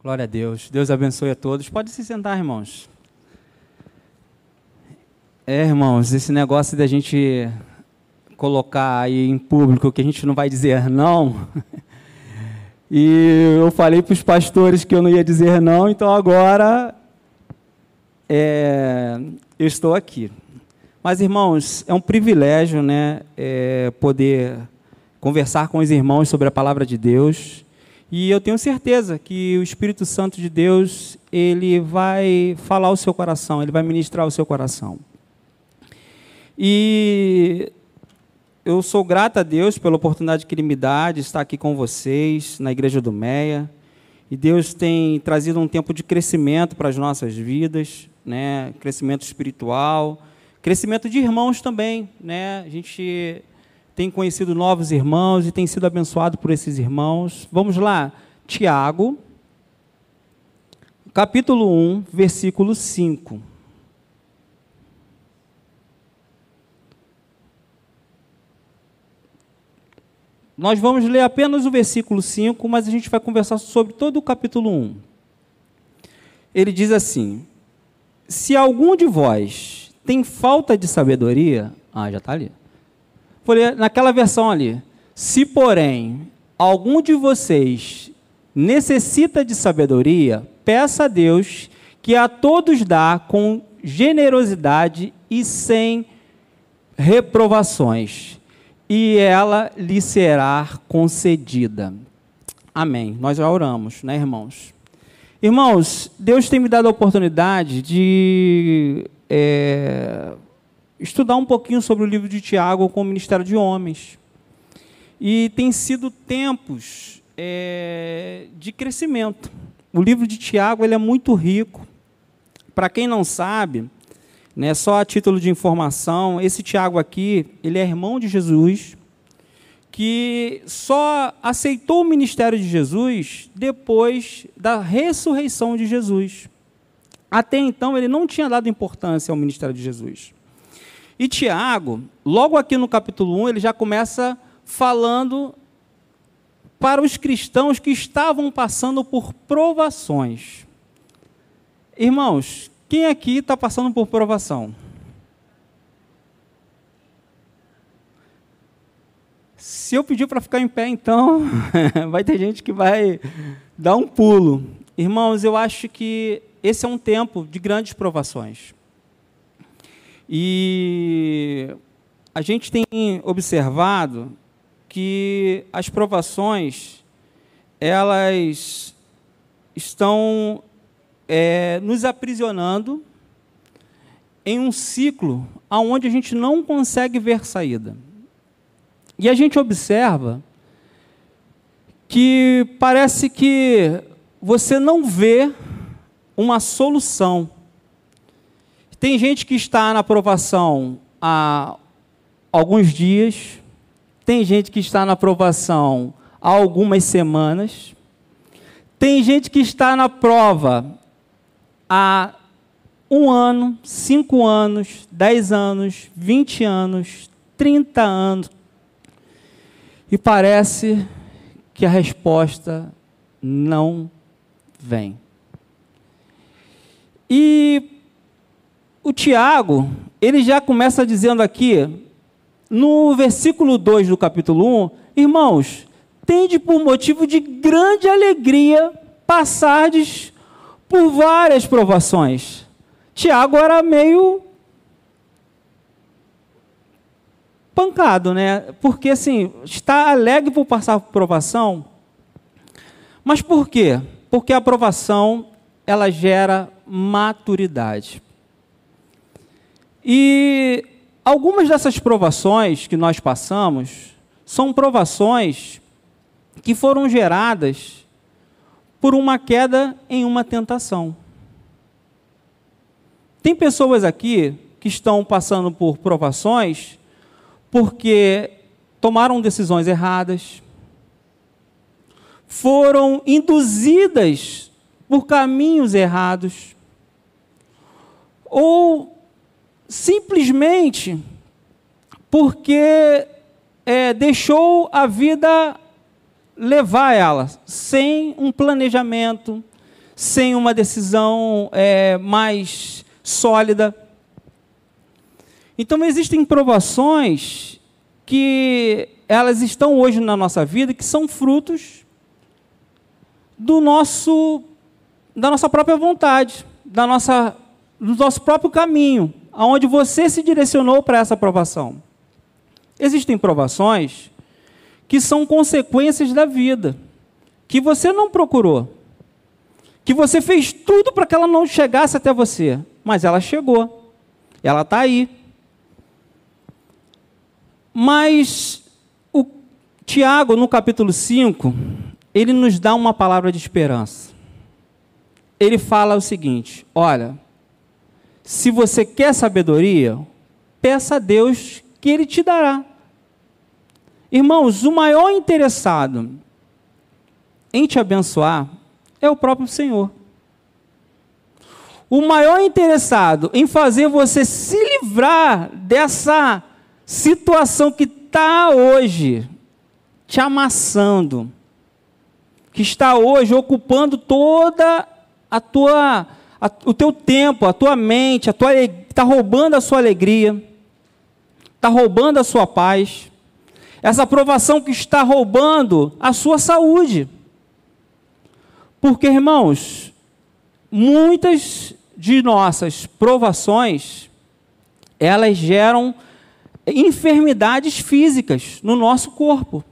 Glória a Deus. Deus abençoe a todos. Pode se sentar, irmãos. É, irmãos, esse negócio da gente colocar aí em público que a gente não vai dizer não. E eu falei para os pastores que eu não ia dizer não, então agora é, eu estou aqui. Mas, irmãos, é um privilégio né, é, poder conversar com os irmãos sobre a palavra de Deus. E eu tenho certeza que o Espírito Santo de Deus, ele vai falar o seu coração, ele vai ministrar o seu coração. E eu sou grato a Deus pela oportunidade que Ele me dá de estar aqui com vocês na Igreja do Meia. E Deus tem trazido um tempo de crescimento para as nossas vidas, né? crescimento espiritual, crescimento de irmãos também. Né? A gente tem conhecido novos irmãos e tem sido abençoado por esses irmãos. Vamos lá, Tiago, capítulo 1, versículo 5. Nós vamos ler apenas o versículo 5, mas a gente vai conversar sobre todo o capítulo 1. Ele diz assim: Se algum de vós tem falta de sabedoria, ah, já está ali naquela versão ali. Se, porém, algum de vocês necessita de sabedoria, peça a Deus que a todos dá com generosidade e sem reprovações, e ela lhe será concedida. Amém. Nós já oramos, né, irmãos? Irmãos, Deus tem me dado a oportunidade de é, estudar um pouquinho sobre o livro de Tiago com o Ministério de Homens. E tem sido tempos é, de crescimento. O livro de Tiago ele é muito rico. Para quem não sabe, né, só a título de informação, esse Tiago aqui, ele é irmão de Jesus, que só aceitou o ministério de Jesus depois da ressurreição de Jesus. Até então, ele não tinha dado importância ao ministério de Jesus. E Tiago, logo aqui no capítulo 1, ele já começa falando para os cristãos que estavam passando por provações. Irmãos, quem aqui está passando por provação? Se eu pedir para ficar em pé, então, vai ter gente que vai dar um pulo. Irmãos, eu acho que esse é um tempo de grandes provações. E a gente tem observado que as provações elas estão é, nos aprisionando em um ciclo aonde a gente não consegue ver saída. E a gente observa que parece que você não vê uma solução tem gente que está na aprovação há alguns dias, tem gente que está na aprovação há algumas semanas, tem gente que está na prova há um ano, cinco anos, dez anos, vinte anos, trinta anos, e parece que a resposta não vem. E o Tiago, ele já começa dizendo aqui, no versículo 2 do capítulo 1, irmãos, tende por motivo de grande alegria passardes por várias provações. Tiago era meio pancado, né? Porque assim, está alegre por passar por provação. Mas por quê? Porque a aprovação ela gera maturidade. E algumas dessas provações que nós passamos são provações que foram geradas por uma queda em uma tentação. Tem pessoas aqui que estão passando por provações porque tomaram decisões erradas, foram induzidas por caminhos errados, ou simplesmente porque é, deixou a vida levar ela, sem um planejamento, sem uma decisão é, mais sólida. Então existem provações que elas estão hoje na nossa vida que são frutos do nosso da nossa própria vontade, da nossa do nosso próprio caminho, aonde você se direcionou para essa aprovação. Existem provações que são consequências da vida, que você não procurou, que você fez tudo para que ela não chegasse até você, mas ela chegou, ela está aí. Mas o Tiago, no capítulo 5, ele nos dá uma palavra de esperança. Ele fala o seguinte: olha, se você quer sabedoria, peça a Deus que Ele te dará. Irmãos, o maior interessado em te abençoar é o próprio Senhor. O maior interessado em fazer você se livrar dessa situação que está hoje te amassando, que está hoje ocupando toda a tua, a, o teu tempo, a tua mente, a tua está roubando a sua alegria, está roubando a sua paz. Essa aprovação que está roubando a sua saúde. Porque, irmãos, muitas de nossas provações, elas geram enfermidades físicas no nosso corpo.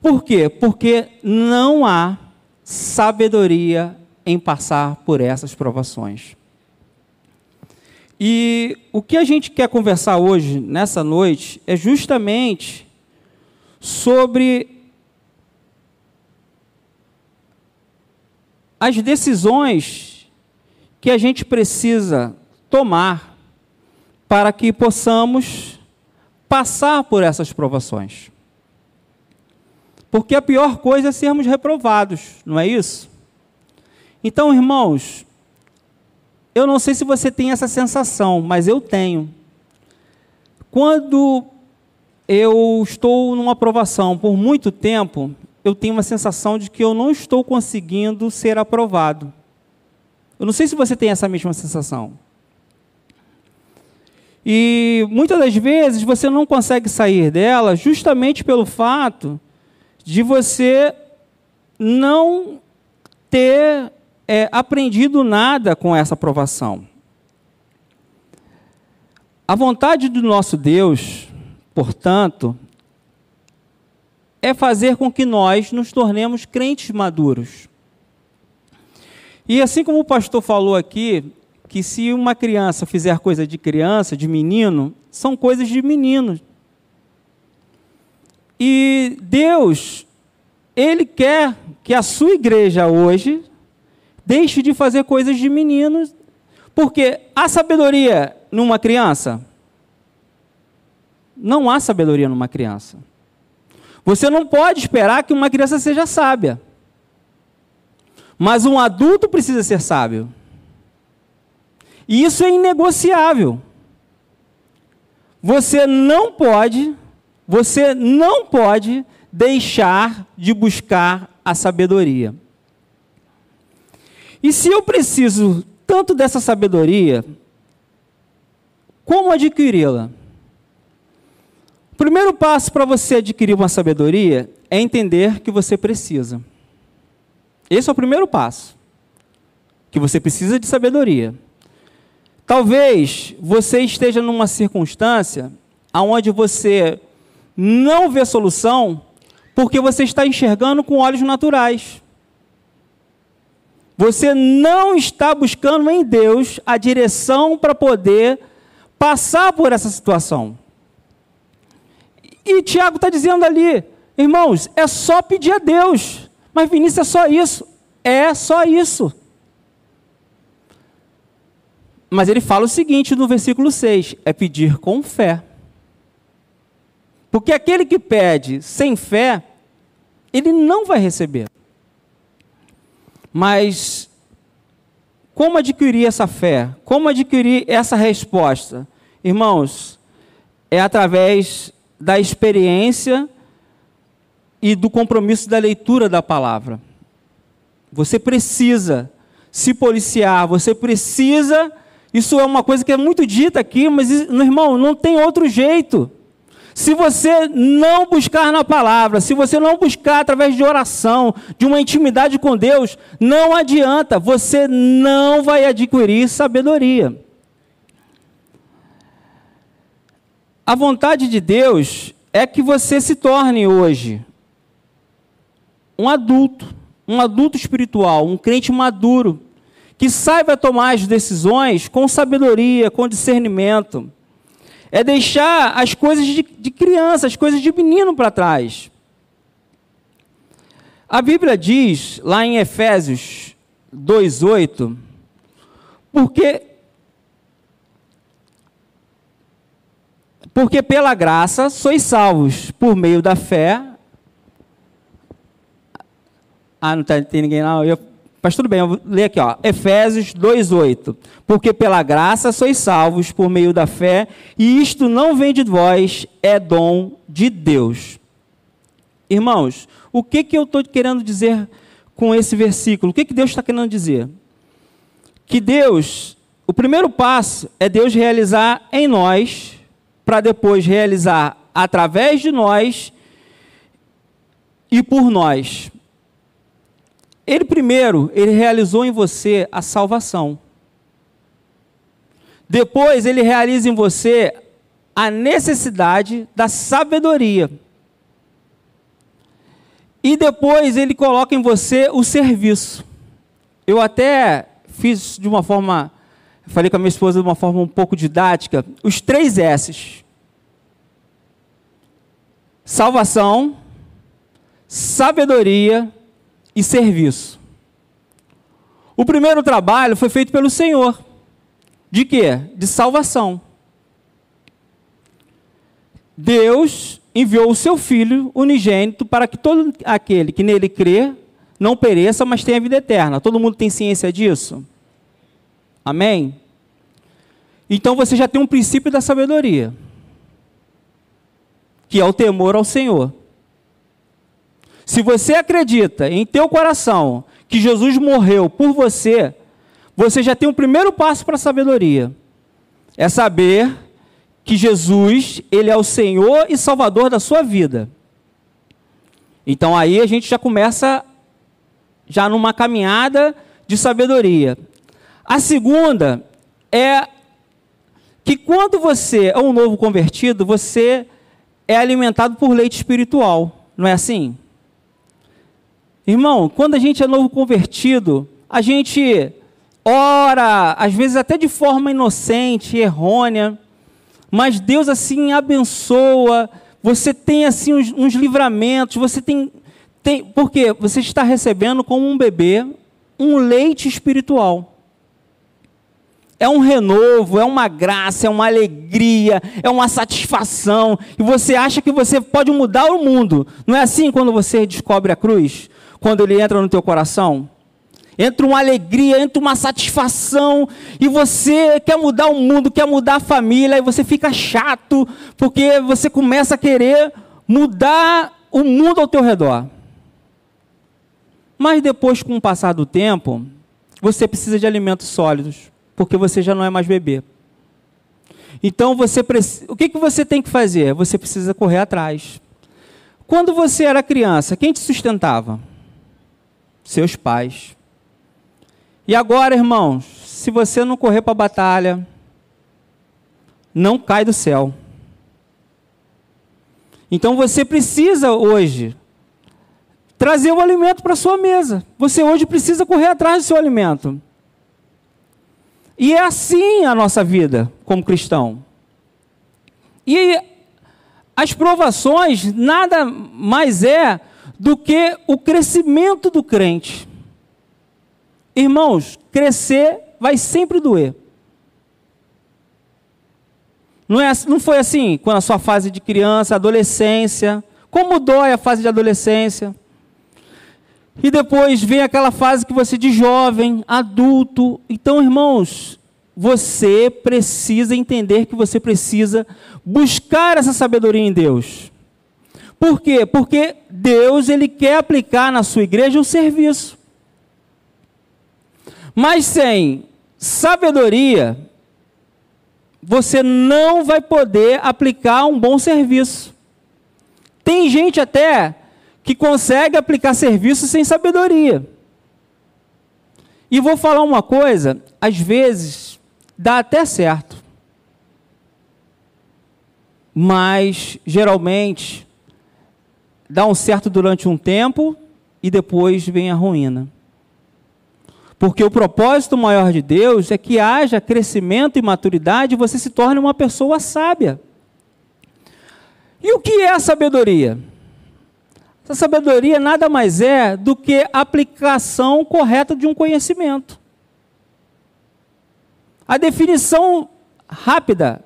Por quê? Porque não há sabedoria em passar por essas provações. E o que a gente quer conversar hoje, nessa noite, é justamente sobre as decisões que a gente precisa tomar para que possamos passar por essas provações. Porque a pior coisa é sermos reprovados, não é isso? Então, irmãos, eu não sei se você tem essa sensação, mas eu tenho. Quando eu estou numa aprovação por muito tempo, eu tenho uma sensação de que eu não estou conseguindo ser aprovado. Eu não sei se você tem essa mesma sensação. E muitas das vezes você não consegue sair dela justamente pelo fato de você não ter é, aprendido nada com essa aprovação. A vontade do nosso Deus portanto, é fazer com que nós nos tornemos crentes maduros. E assim como o pastor falou aqui, que se uma criança fizer coisa de criança, de menino, são coisas de menino. E Deus, Ele quer que a sua igreja hoje deixe de fazer coisas de meninos, porque a sabedoria numa criança não há sabedoria numa criança. Você não pode esperar que uma criança seja sábia. Mas um adulto precisa ser sábio. E isso é inegociável. Você não pode, você não pode deixar de buscar a sabedoria. E se eu preciso tanto dessa sabedoria, como adquiri-la? primeiro passo para você adquirir uma sabedoria é entender que você precisa. Esse é o primeiro passo. Que você precisa de sabedoria. Talvez você esteja numa circunstância onde você não vê solução porque você está enxergando com olhos naturais. Você não está buscando em Deus a direção para poder passar por essa situação. E Tiago está dizendo ali, irmãos, é só pedir a Deus. Mas Vinícius, é só isso. É só isso. Mas ele fala o seguinte no versículo 6: é pedir com fé. Porque aquele que pede sem fé, ele não vai receber. Mas como adquirir essa fé? Como adquirir essa resposta? Irmãos, é através da experiência e do compromisso da leitura da palavra. Você precisa se policiar, você precisa. Isso é uma coisa que é muito dita aqui, mas, irmão, não tem outro jeito. Se você não buscar na palavra, se você não buscar através de oração, de uma intimidade com Deus, não adianta, você não vai adquirir sabedoria. A vontade de Deus é que você se torne hoje um adulto, um adulto espiritual, um crente maduro, que saiba tomar as decisões com sabedoria, com discernimento. É deixar as coisas de, de criança, as coisas de menino para trás. A Bíblia diz, lá em Efésios 2,8, porque porque pela graça sois salvos por meio da fé. Ah, não tá, tem ninguém não. Eu, mas tudo bem, eu vou ler aqui, ó. Efésios 2:8. Porque pela graça sois salvos por meio da fé, e isto não vem de vós, é dom de Deus. Irmãos, o que que eu estou querendo dizer com esse versículo? O que que Deus está querendo dizer? Que Deus, o primeiro passo é Deus realizar em nós, para depois realizar através de nós e por nós. Ele primeiro, ele realizou em você a salvação. Depois ele realiza em você a necessidade da sabedoria. E depois ele coloca em você o serviço. Eu até fiz de uma forma, falei com a minha esposa de uma forma um pouco didática, os três S's. Salvação, sabedoria e serviço. O primeiro trabalho foi feito pelo Senhor. De quê? De salvação. Deus enviou o seu Filho unigênito para que todo aquele que nele crê não pereça, mas tenha vida eterna. Todo mundo tem ciência disso? Amém? Então você já tem um princípio da sabedoria, que é o temor ao Senhor. Se você acredita em teu coração que Jesus morreu por você, você já tem um primeiro passo para a sabedoria. É saber que Jesus, ele é o Senhor e Salvador da sua vida. Então aí a gente já começa já numa caminhada de sabedoria. A segunda é que quando você é um novo convertido, você é alimentado por leite espiritual, não é assim? Irmão, quando a gente é novo convertido, a gente ora, às vezes até de forma inocente, errônea, mas Deus assim abençoa, você tem assim uns, uns livramentos, você tem, tem. Porque você está recebendo como um bebê um leite espiritual. É um renovo, é uma graça, é uma alegria, é uma satisfação. E você acha que você pode mudar o mundo. Não é assim quando você descobre a cruz? Quando ele entra no teu coração? Entra uma alegria, entra uma satisfação, e você quer mudar o mundo, quer mudar a família, e você fica chato, porque você começa a querer mudar o mundo ao teu redor. Mas depois, com o passar do tempo, você precisa de alimentos sólidos, porque você já não é mais bebê. Então você o que, que você tem que fazer? Você precisa correr atrás. Quando você era criança, quem te sustentava? Seus pais. E agora, irmãos, se você não correr para a batalha, não cai do céu. Então você precisa hoje trazer o alimento para sua mesa. Você hoje precisa correr atrás do seu alimento. E é assim a nossa vida como cristão. E as provações nada mais é do que o crescimento do crente. Irmãos, crescer vai sempre doer. Não, é, não foi assim com a sua fase de criança, adolescência. Como dói a fase de adolescência? E depois vem aquela fase que você de jovem, adulto. Então, irmãos, você precisa entender que você precisa buscar essa sabedoria em Deus. Por quê? Porque Deus ele quer aplicar na sua igreja o serviço. Mas sem sabedoria, você não vai poder aplicar um bom serviço. Tem gente até que consegue aplicar serviço sem sabedoria. E vou falar uma coisa, às vezes dá até certo. Mas geralmente dá um certo durante um tempo e depois vem a ruína. Porque o propósito maior de Deus é que haja crescimento e maturidade e você se torne uma pessoa sábia. E o que é a sabedoria? Essa sabedoria nada mais é do que a aplicação correta de um conhecimento. A definição rápida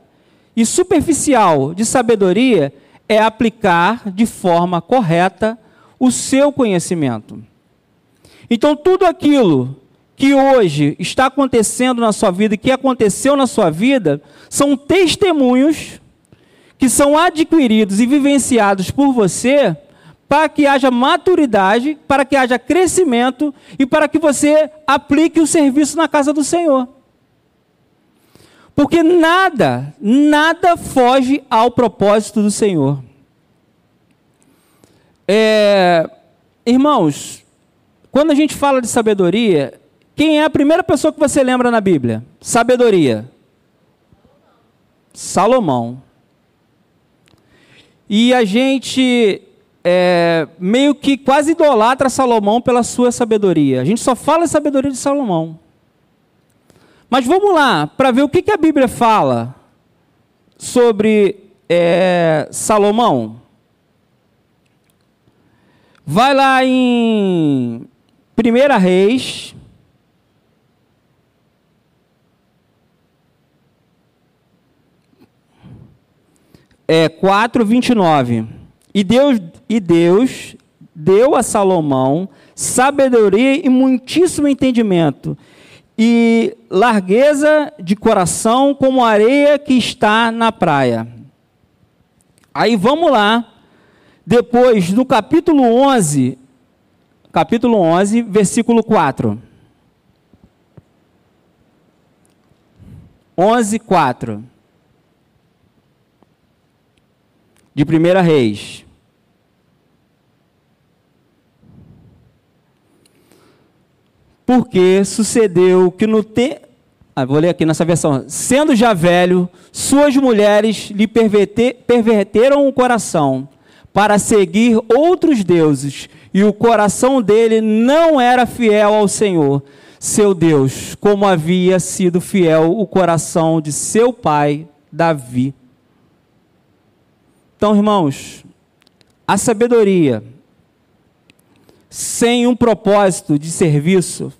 e superficial de sabedoria é aplicar de forma correta o seu conhecimento. Então, tudo aquilo que hoje está acontecendo na sua vida, que aconteceu na sua vida, são testemunhos que são adquiridos e vivenciados por você para que haja maturidade, para que haja crescimento e para que você aplique o serviço na casa do Senhor. Porque nada, nada foge ao propósito do Senhor. É, irmãos, quando a gente fala de sabedoria, quem é a primeira pessoa que você lembra na Bíblia? Sabedoria. Salomão. E a gente é, meio que quase idolatra Salomão pela sua sabedoria. A gente só fala sabedoria de Salomão. Mas vamos lá, para ver o que, que, a Bíblia fala sobre é, Salomão. Vai lá em 1 Reis, é, 4, 29. E Deus, e Deus deu a Salomão sabedoria e muitíssimo entendimento, e largueza de coração como a areia que está na praia. Aí vamos lá, depois no capítulo 11, capítulo 11, versículo 4. 11, 4. de 1 Reis. Porque sucedeu que no tempo. Ah, vou ler aqui nessa versão. Sendo já velho, suas mulheres lhe perverteram o coração para seguir outros deuses, e o coração dele não era fiel ao Senhor, seu Deus, como havia sido fiel o coração de seu pai Davi. Então, irmãos, a sabedoria sem um propósito de serviço,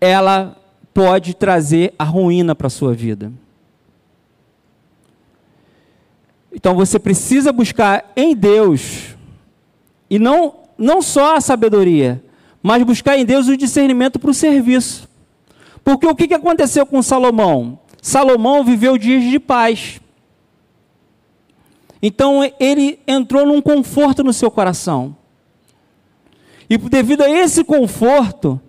ela pode trazer a ruína para a sua vida. Então você precisa buscar em Deus, e não, não só a sabedoria, mas buscar em Deus o discernimento para o serviço. Porque o que aconteceu com Salomão? Salomão viveu dias de paz. Então ele entrou num conforto no seu coração. E devido a esse conforto,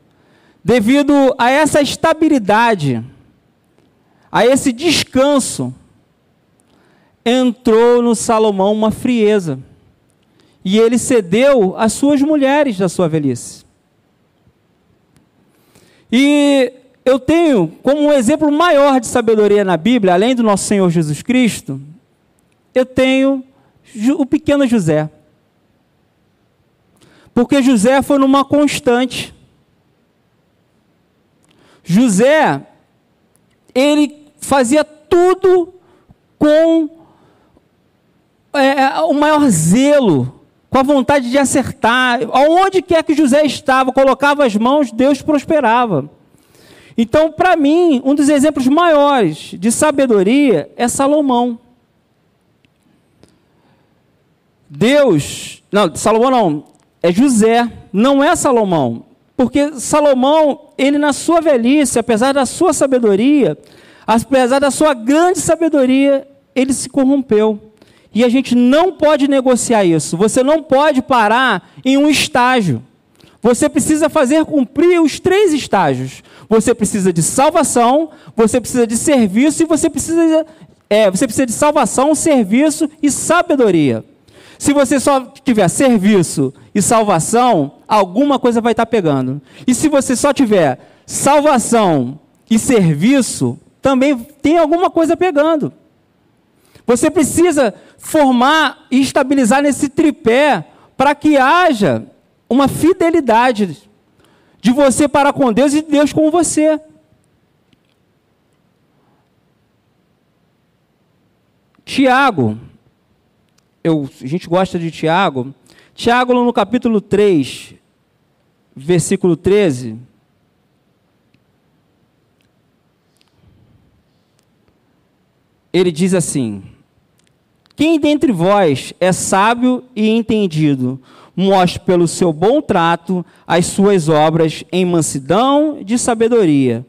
devido a essa estabilidade, a esse descanso, entrou no Salomão uma frieza. E ele cedeu às suas mulheres da sua velhice. E eu tenho como um exemplo maior de sabedoria na Bíblia, além do nosso Senhor Jesus Cristo, eu tenho o pequeno José. Porque José foi numa constante. José, ele fazia tudo com é, é, o maior zelo, com a vontade de acertar. Aonde quer que José estava, colocava as mãos, Deus prosperava. Então, para mim, um dos exemplos maiores de sabedoria é Salomão. Deus, não, Salomão não, é José, não é Salomão. Porque Salomão, ele na sua velhice, apesar da sua sabedoria, apesar da sua grande sabedoria, ele se corrompeu. E a gente não pode negociar isso. Você não pode parar em um estágio. Você precisa fazer cumprir os três estágios. Você precisa de salvação, você precisa de serviço e você precisa, é, você precisa de salvação, serviço e sabedoria. Se você só tiver serviço e salvação, alguma coisa vai estar pegando. E se você só tiver salvação e serviço, também tem alguma coisa pegando. Você precisa formar e estabilizar nesse tripé para que haja uma fidelidade de você para com Deus e de Deus com você. Tiago, eu, a gente gosta de Tiago. Tiago, no capítulo 3, versículo 13. Ele diz assim: Quem dentre vós é sábio e entendido, mostre pelo seu bom trato as suas obras em mansidão de sabedoria.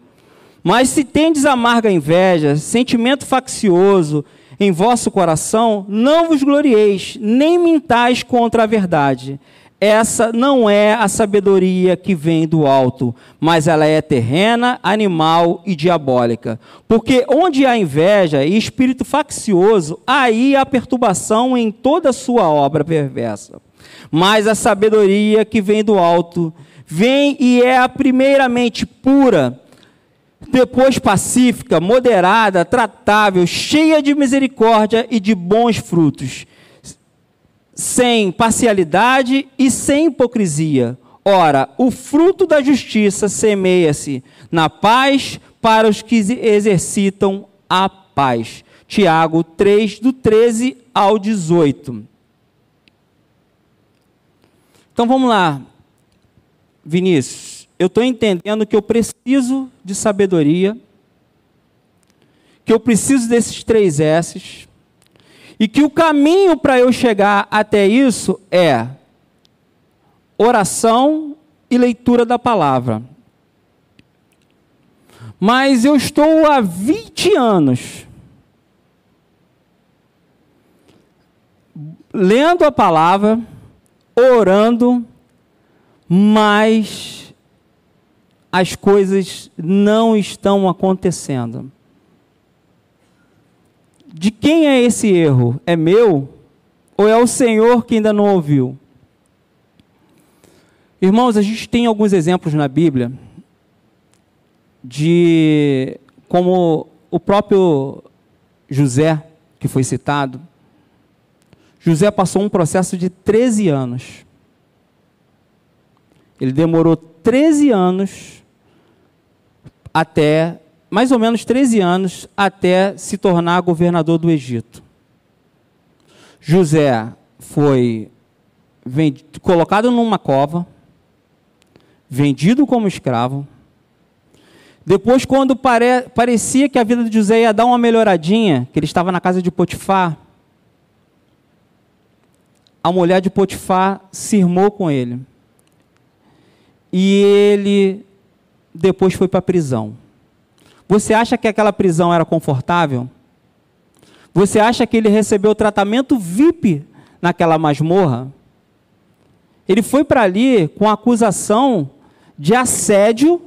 Mas se tendes amarga inveja, sentimento faccioso em vosso coração, não vos glorieis, nem mintais contra a verdade. Essa não é a sabedoria que vem do alto, mas ela é terrena, animal e diabólica. Porque onde há inveja e espírito faccioso, aí há perturbação em toda a sua obra perversa. Mas a sabedoria que vem do alto vem e é a primeiramente pura, depois pacífica, moderada, tratável, cheia de misericórdia e de bons frutos, sem parcialidade e sem hipocrisia. Ora, o fruto da justiça semeia-se na paz para os que exercitam a paz. Tiago 3, do 13 ao 18. Então vamos lá, Vinícius. Eu estou entendendo que eu preciso de sabedoria, que eu preciso desses três S's, e que o caminho para eu chegar até isso é oração e leitura da palavra. Mas eu estou há 20 anos lendo a palavra, orando, mas as coisas não estão acontecendo. De quem é esse erro? É meu? Ou é o Senhor que ainda não ouviu? Irmãos, a gente tem alguns exemplos na Bíblia de como o próprio José, que foi citado, José passou um processo de 13 anos. Ele demorou 13 anos até, mais ou menos 13 anos, até se tornar governador do Egito. José foi vendido, colocado numa cova, vendido como escravo. Depois, quando pare, parecia que a vida de José ia dar uma melhoradinha, que ele estava na casa de Potifar, a mulher de Potifar se irmou com ele. E ele depois foi para a prisão. Você acha que aquela prisão era confortável? Você acha que ele recebeu tratamento VIP naquela masmorra? Ele foi para ali com acusação de assédio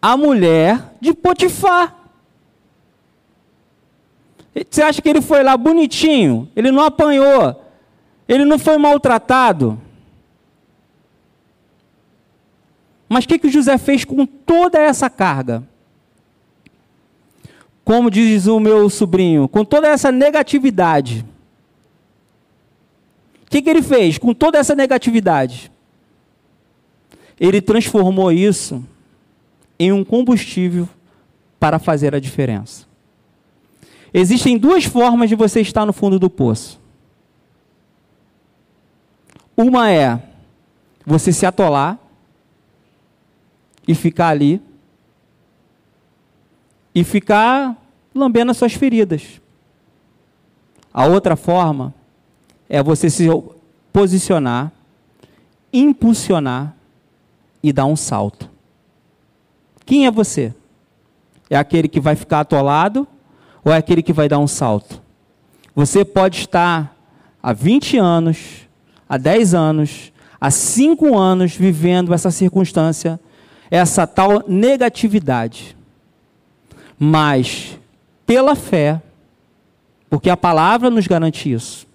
à mulher de Potifar. Você acha que ele foi lá bonitinho? Ele não apanhou, ele não foi maltratado. Mas o que, que José fez com toda essa carga? Como diz o meu sobrinho, com toda essa negatividade. O que, que ele fez com toda essa negatividade? Ele transformou isso em um combustível para fazer a diferença. Existem duas formas de você estar no fundo do poço. Uma é você se atolar e ficar ali e ficar lambendo as suas feridas. A outra forma é você se posicionar, impulsionar e dar um salto. Quem é você? É aquele que vai ficar atolado ou é aquele que vai dar um salto? Você pode estar há 20 anos há 10 anos, há cinco anos vivendo essa circunstância, essa tal negatividade. Mas, pela fé, porque a palavra nos garante isso,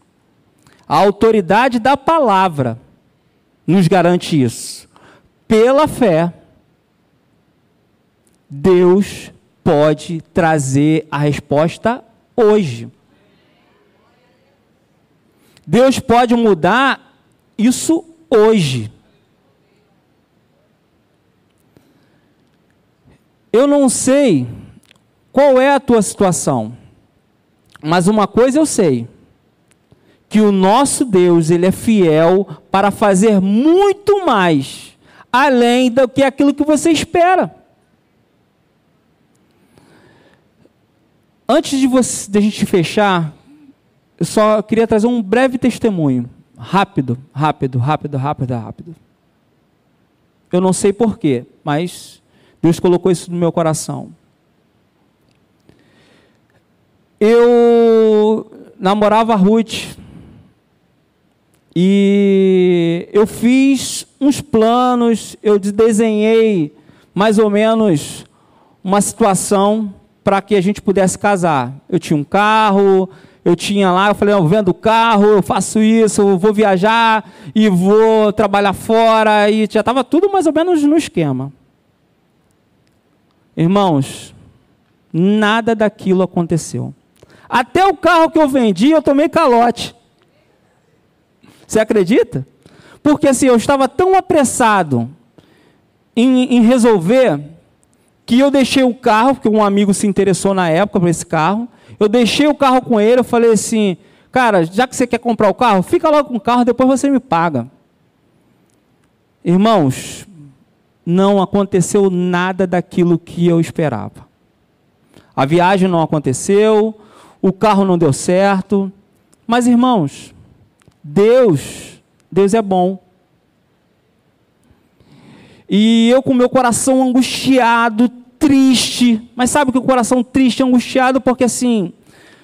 a autoridade da palavra nos garante isso. Pela fé, Deus pode trazer a resposta hoje. Deus pode mudar isso hoje. Eu não sei qual é a tua situação, mas uma coisa eu sei: que o nosso Deus, ele é fiel para fazer muito mais além do que aquilo que você espera. Antes de, você, de a gente fechar, eu só queria trazer um breve testemunho. Rápido, rápido, rápido, rápido, rápido. Eu não sei porquê, mas Deus colocou isso no meu coração. Eu namorava a Ruth e eu fiz uns planos, eu desenhei mais ou menos uma situação para que a gente pudesse casar. Eu tinha um carro, eu tinha lá, eu falei, eu vendo carro, eu faço isso, eu vou viajar e vou trabalhar fora, e já estava tudo mais ou menos no esquema. Irmãos, nada daquilo aconteceu. Até o carro que eu vendi, eu tomei calote. Você acredita? Porque assim, eu estava tão apressado em, em resolver que eu deixei o carro, porque um amigo se interessou na época por esse carro. Eu deixei o carro com ele, eu falei assim, cara, já que você quer comprar o carro, fica logo com o carro, depois você me paga. Irmãos, não aconteceu nada daquilo que eu esperava. A viagem não aconteceu, o carro não deu certo, mas irmãos, Deus, Deus é bom. E eu com meu coração angustiado, triste. Mas sabe que o coração triste, angustiado, porque assim,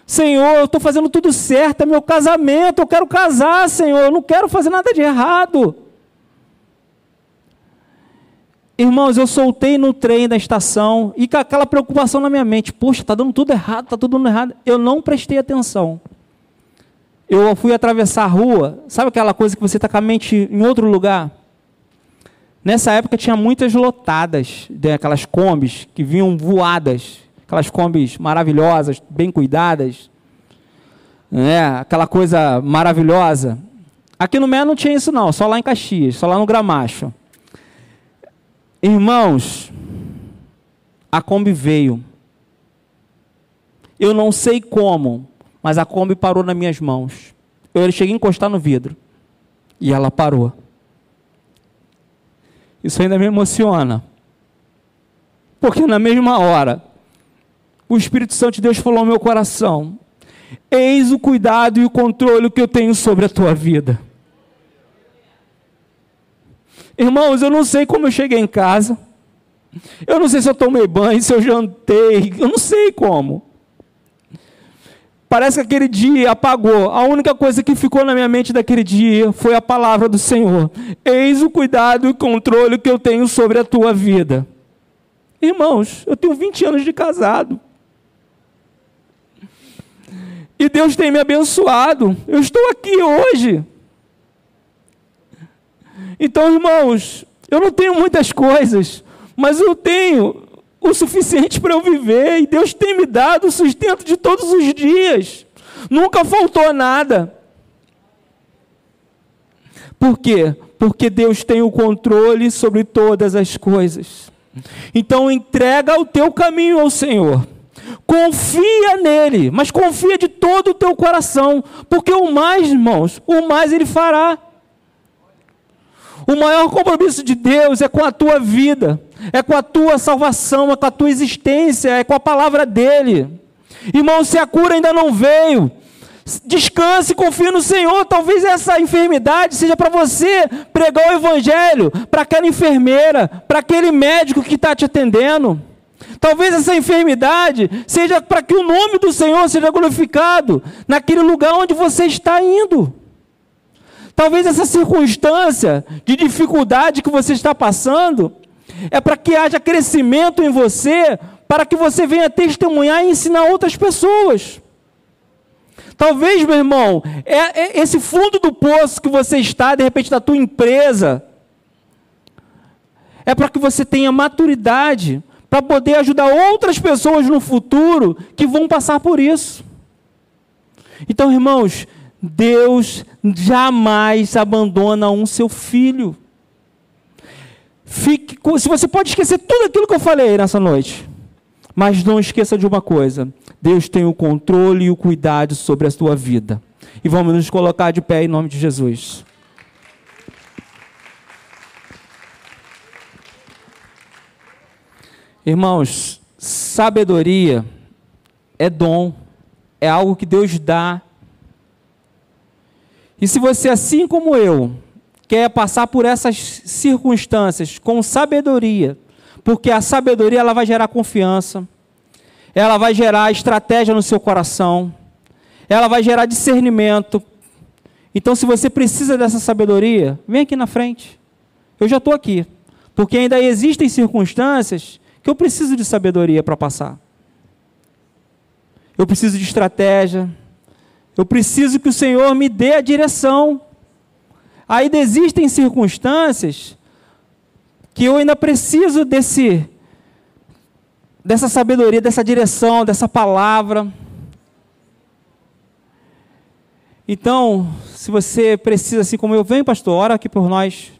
Senhor, eu estou fazendo tudo certo, é meu casamento, eu quero casar, Senhor, eu não quero fazer nada de errado. Irmãos, eu soltei no trem da estação e com aquela preocupação na minha mente, poxa, está dando tudo errado, está tudo dando errado. Eu não prestei atenção. Eu fui atravessar a rua, sabe aquela coisa que você está com a mente em outro lugar? Nessa época tinha muitas lotadas, né, aquelas combis que vinham voadas, aquelas combis maravilhosas, bem cuidadas, né, aquela coisa maravilhosa. Aqui no Mé não tinha isso não, só lá em Caxias, só lá no Gramacho. Irmãos, a Kombi veio. Eu não sei como, mas a Kombi parou nas minhas mãos. Eu cheguei a encostar no vidro e ela parou. Isso ainda me emociona. Porque na mesma hora, o Espírito Santo de Deus falou ao meu coração: Eis o cuidado e o controle que eu tenho sobre a tua vida. Irmãos, eu não sei como eu cheguei em casa. Eu não sei se eu tomei banho, se eu jantei. Eu não sei como. Parece que aquele dia apagou. A única coisa que ficou na minha mente daquele dia foi a palavra do Senhor. Eis o cuidado e controle que eu tenho sobre a tua vida. Irmãos, eu tenho 20 anos de casado. E Deus tem me abençoado. Eu estou aqui hoje. Então, irmãos, eu não tenho muitas coisas, mas eu tenho o suficiente para eu viver, e Deus tem me dado o sustento de todos os dias. Nunca faltou nada. Por quê? Porque Deus tem o controle sobre todas as coisas. Então entrega o teu caminho ao Senhor. Confia nele, mas confia de todo o teu coração, porque o mais, irmãos, o mais ele fará. O maior compromisso de Deus é com a tua vida, é com a tua salvação, é com a tua existência, é com a palavra dele. Irmão, se a cura ainda não veio, descanse, confie no Senhor. Talvez essa enfermidade seja para você pregar o Evangelho para aquela enfermeira, para aquele médico que está te atendendo. Talvez essa enfermidade seja para que o nome do Senhor seja glorificado naquele lugar onde você está indo. Talvez essa circunstância de dificuldade que você está passando é para que haja crescimento em você, para que você venha testemunhar e ensinar outras pessoas. Talvez, meu irmão, é, é esse fundo do poço que você está, de repente, da tua empresa, é para que você tenha maturidade para poder ajudar outras pessoas no futuro que vão passar por isso. Então, irmãos, Deus jamais abandona um seu filho. Fique, se você pode esquecer tudo aquilo que eu falei nessa noite, mas não esqueça de uma coisa: Deus tem o controle e o cuidado sobre a sua vida. E vamos nos colocar de pé em nome de Jesus. Irmãos, sabedoria é dom, é algo que Deus dá. E se você, assim como eu, quer passar por essas circunstâncias com sabedoria, porque a sabedoria ela vai gerar confiança, ela vai gerar estratégia no seu coração, ela vai gerar discernimento. Então, se você precisa dessa sabedoria, vem aqui na frente. Eu já estou aqui, porque ainda existem circunstâncias que eu preciso de sabedoria para passar. Eu preciso de estratégia. Eu preciso que o Senhor me dê a direção. Ainda existem circunstâncias que eu ainda preciso desse dessa sabedoria, dessa direção, dessa palavra. Então, se você precisa, assim como eu, vem, pastor, ora aqui por nós.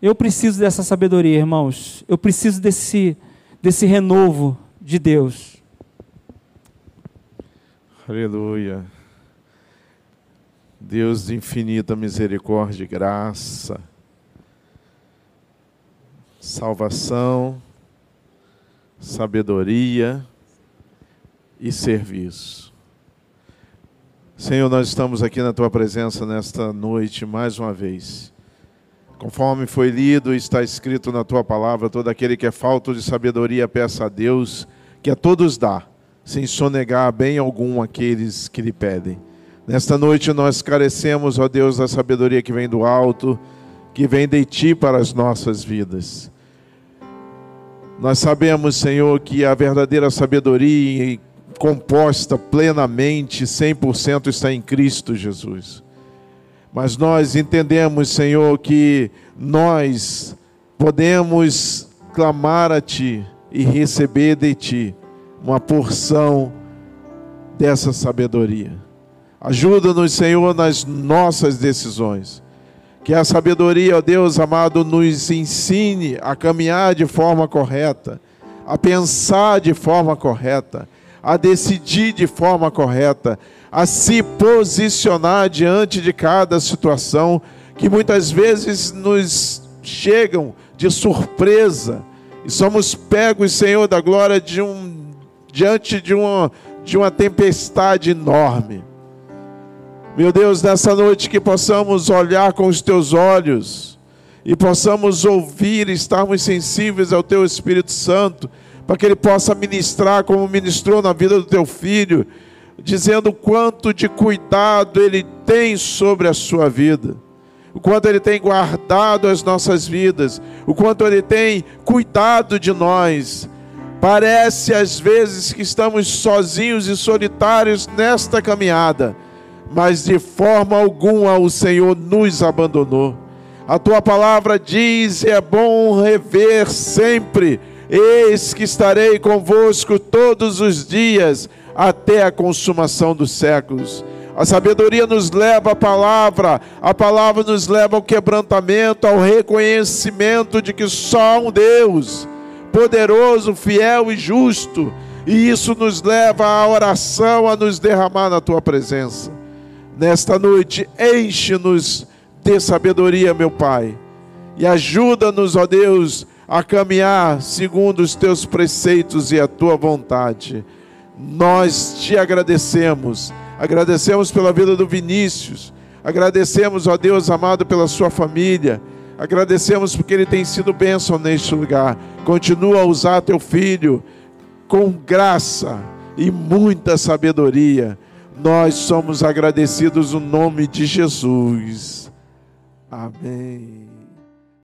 Eu preciso dessa sabedoria, irmãos. Eu preciso desse, desse renovo de Deus. Aleluia. Deus de infinita misericórdia e graça, salvação, sabedoria e serviço. Senhor, nós estamos aqui na tua presença nesta noite mais uma vez Conforme foi lido e está escrito na tua palavra, todo aquele que é falto de sabedoria peça a Deus, que a todos dá, sem sonegar bem algum aqueles que lhe pedem. Nesta noite nós carecemos, ó Deus, da sabedoria que vem do alto, que vem de ti para as nossas vidas. Nós sabemos, Senhor, que a verdadeira sabedoria composta plenamente, 100% está em Cristo Jesus. Mas nós entendemos, Senhor, que nós podemos clamar a Ti e receber de Ti uma porção dessa sabedoria. Ajuda-nos, Senhor, nas nossas decisões. Que a sabedoria, ó Deus amado, nos ensine a caminhar de forma correta, a pensar de forma correta, a decidir de forma correta, a se posicionar diante de cada situação que muitas vezes nos chegam de surpresa e somos pegos, Senhor da glória, de um, diante de uma, de uma tempestade enorme. Meu Deus, nessa noite que possamos olhar com os teus olhos e possamos ouvir, estarmos sensíveis ao teu Espírito Santo, para que ele possa ministrar como ministrou na vida do teu filho dizendo quanto de cuidado Ele tem sobre a sua vida, o quanto Ele tem guardado as nossas vidas, o quanto Ele tem cuidado de nós. Parece às vezes que estamos sozinhos e solitários nesta caminhada, mas de forma alguma o Senhor nos abandonou. A tua palavra diz: é bom rever sempre, eis que estarei convosco todos os dias até a consumação dos séculos. A sabedoria nos leva à palavra, a palavra nos leva ao quebrantamento, ao reconhecimento de que só um Deus, poderoso, fiel e justo, e isso nos leva à oração, a nos derramar na tua presença. Nesta noite, enche-nos de sabedoria, meu Pai, e ajuda-nos, ó Deus, a caminhar segundo os teus preceitos e a tua vontade nós te agradecemos. Agradecemos pela vida do Vinícius. Agradecemos, ó Deus amado, pela sua família. Agradecemos porque ele tem sido bênção neste lugar. Continua a usar teu filho com graça e muita sabedoria. Nós somos agradecidos no nome de Jesus. Amém.